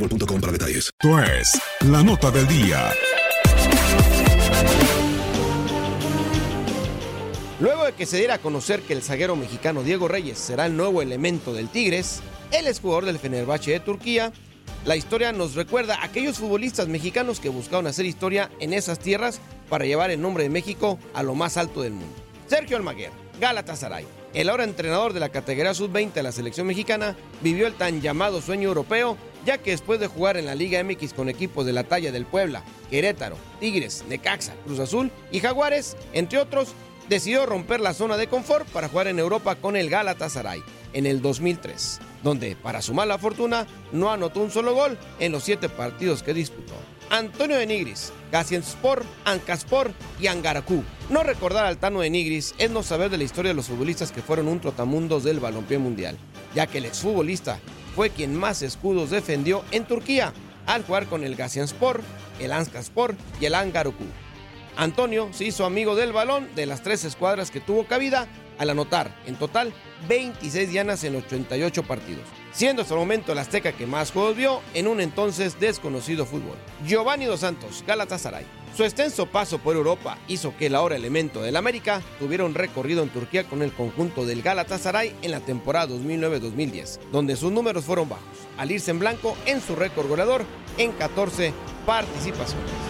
boostmobile.com para detalles. Esto es la nota del día. Luego de que se diera a conocer que el zaguero mexicano Diego Reyes será el nuevo elemento del Tigres, él es jugador del Fenerbahce de Turquía, la historia nos recuerda a aquellos futbolistas mexicanos que buscaron hacer historia en esas tierras para llevar el nombre de México a lo más alto del mundo. Sergio Almaguer, Galatasaray. El ahora entrenador de la categoría sub-20 de la selección mexicana vivió el tan llamado sueño europeo, ya que después de jugar en la Liga MX con equipos de la talla del Puebla, Querétaro, Tigres, Necaxa, Cruz Azul y Jaguares, entre otros, decidió romper la zona de confort para jugar en Europa con el Galatasaray en el 2003, donde, para su mala fortuna, no anotó un solo gol en los siete partidos que disputó. Antonio de Nigris, Gaziantepspor, Ancaspor y Angaracú. No recordar al Tano de Nigris es no saber de la historia de los futbolistas que fueron un trotamundos del balompié mundial, ya que el exfutbolista fue quien más escudos defendió en Turquía al jugar con el Gaziantepspor, el Ancaspor y el Angaracú. Antonio se hizo amigo del balón de las tres escuadras que tuvo cabida al anotar en total 26 dianas en 88 partidos, siendo hasta el momento el azteca que más juegos vio en un entonces desconocido fútbol. Giovanni Dos Santos, Galatasaray. Su extenso paso por Europa hizo que el ahora elemento del América tuviera un recorrido en Turquía con el conjunto del Galatasaray en la temporada 2009-2010, donde sus números fueron bajos, al irse en blanco en su récord goleador en 14 participaciones.